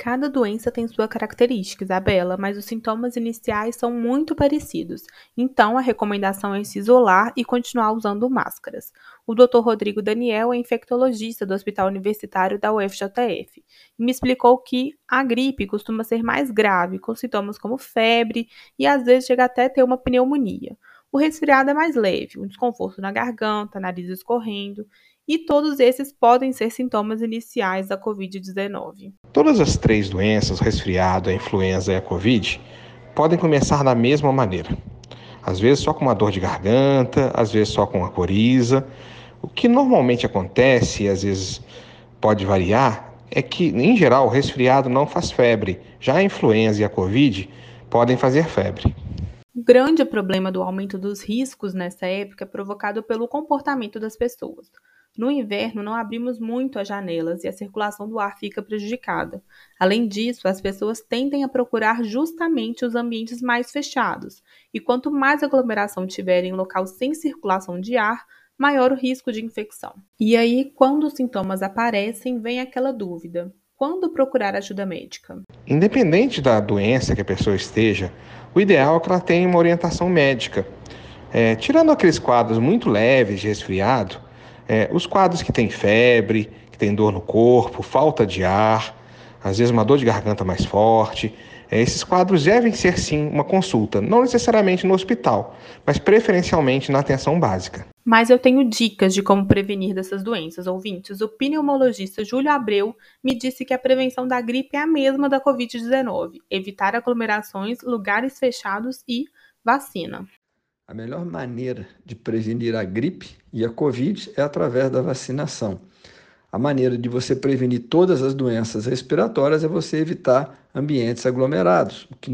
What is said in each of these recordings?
Cada doença tem sua característica, Isabela, mas os sintomas iniciais são muito parecidos. Então, a recomendação é se isolar e continuar usando máscaras. O Dr. Rodrigo Daniel é infectologista do Hospital Universitário da UFJF e me explicou que a gripe costuma ser mais grave, com sintomas como febre e às vezes chega até ter uma pneumonia. O resfriado é mais leve, um desconforto na garganta, nariz escorrendo, e todos esses podem ser sintomas iniciais da Covid-19. Todas as três doenças, resfriado, a influenza e a Covid, podem começar da mesma maneira. Às vezes só com uma dor de garganta, às vezes só com uma coriza. O que normalmente acontece, e às vezes pode variar, é que, em geral, o resfriado não faz febre. Já a influenza e a Covid podem fazer febre. O grande problema do aumento dos riscos nessa época é provocado pelo comportamento das pessoas. No inverno, não abrimos muito as janelas e a circulação do ar fica prejudicada. Além disso, as pessoas tendem a procurar justamente os ambientes mais fechados, e quanto mais aglomeração tiver em local sem circulação de ar, maior o risco de infecção. E aí, quando os sintomas aparecem, vem aquela dúvida: quando procurar ajuda médica? Independente da doença que a pessoa esteja, o ideal é que ela tenha uma orientação médica. É, tirando aqueles quadros muito leves de resfriado, é, os quadros que têm febre, que têm dor no corpo, falta de ar, às vezes uma dor de garganta mais forte, é, esses quadros devem ser sim uma consulta, não necessariamente no hospital, mas preferencialmente na atenção básica. Mas eu tenho dicas de como prevenir dessas doenças, ouvintes. O pneumologista Júlio Abreu me disse que a prevenção da gripe é a mesma da Covid-19: evitar aglomerações, lugares fechados e vacina. A melhor maneira de prevenir a gripe e a Covid é através da vacinação. A maneira de você prevenir todas as doenças respiratórias é você evitar ambientes aglomerados, o que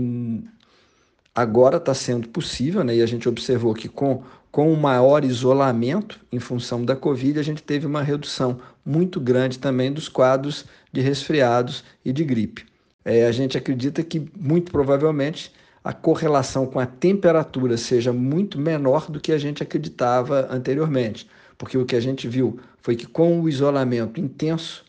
agora está sendo possível, né? e a gente observou que com, com o maior isolamento em função da Covid, a gente teve uma redução muito grande também dos quadros de resfriados e de gripe. É, a gente acredita que, muito provavelmente, a correlação com a temperatura seja muito menor do que a gente acreditava anteriormente. Porque o que a gente viu foi que com o isolamento intenso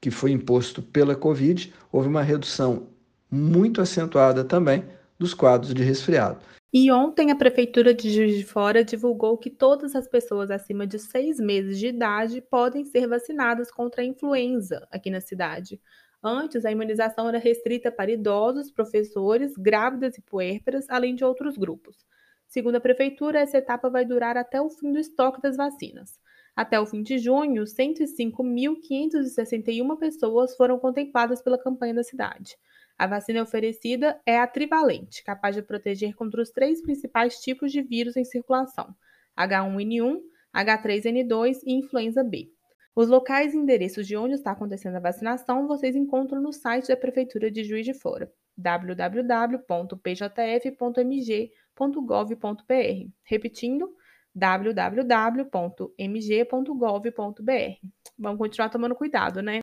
que foi imposto pela Covid, houve uma redução muito acentuada também dos quadros de resfriado. E ontem a Prefeitura de Juiz de Fora divulgou que todas as pessoas acima de seis meses de idade podem ser vacinadas contra a influenza aqui na cidade. Antes, a imunização era restrita para idosos, professores, grávidas e puérperas, além de outros grupos. Segundo a Prefeitura, essa etapa vai durar até o fim do estoque das vacinas. Até o fim de junho, 105.561 pessoas foram contempladas pela campanha da cidade. A vacina oferecida é a trivalente, capaz de proteger contra os três principais tipos de vírus em circulação: H1N1, H3N2 e influenza B. Os locais e endereços de onde está acontecendo a vacinação vocês encontram no site da Prefeitura de Juiz de Fora, www.pjf.mg.gov.br. Repetindo, www.mg.gov.br. Vamos continuar tomando cuidado, né?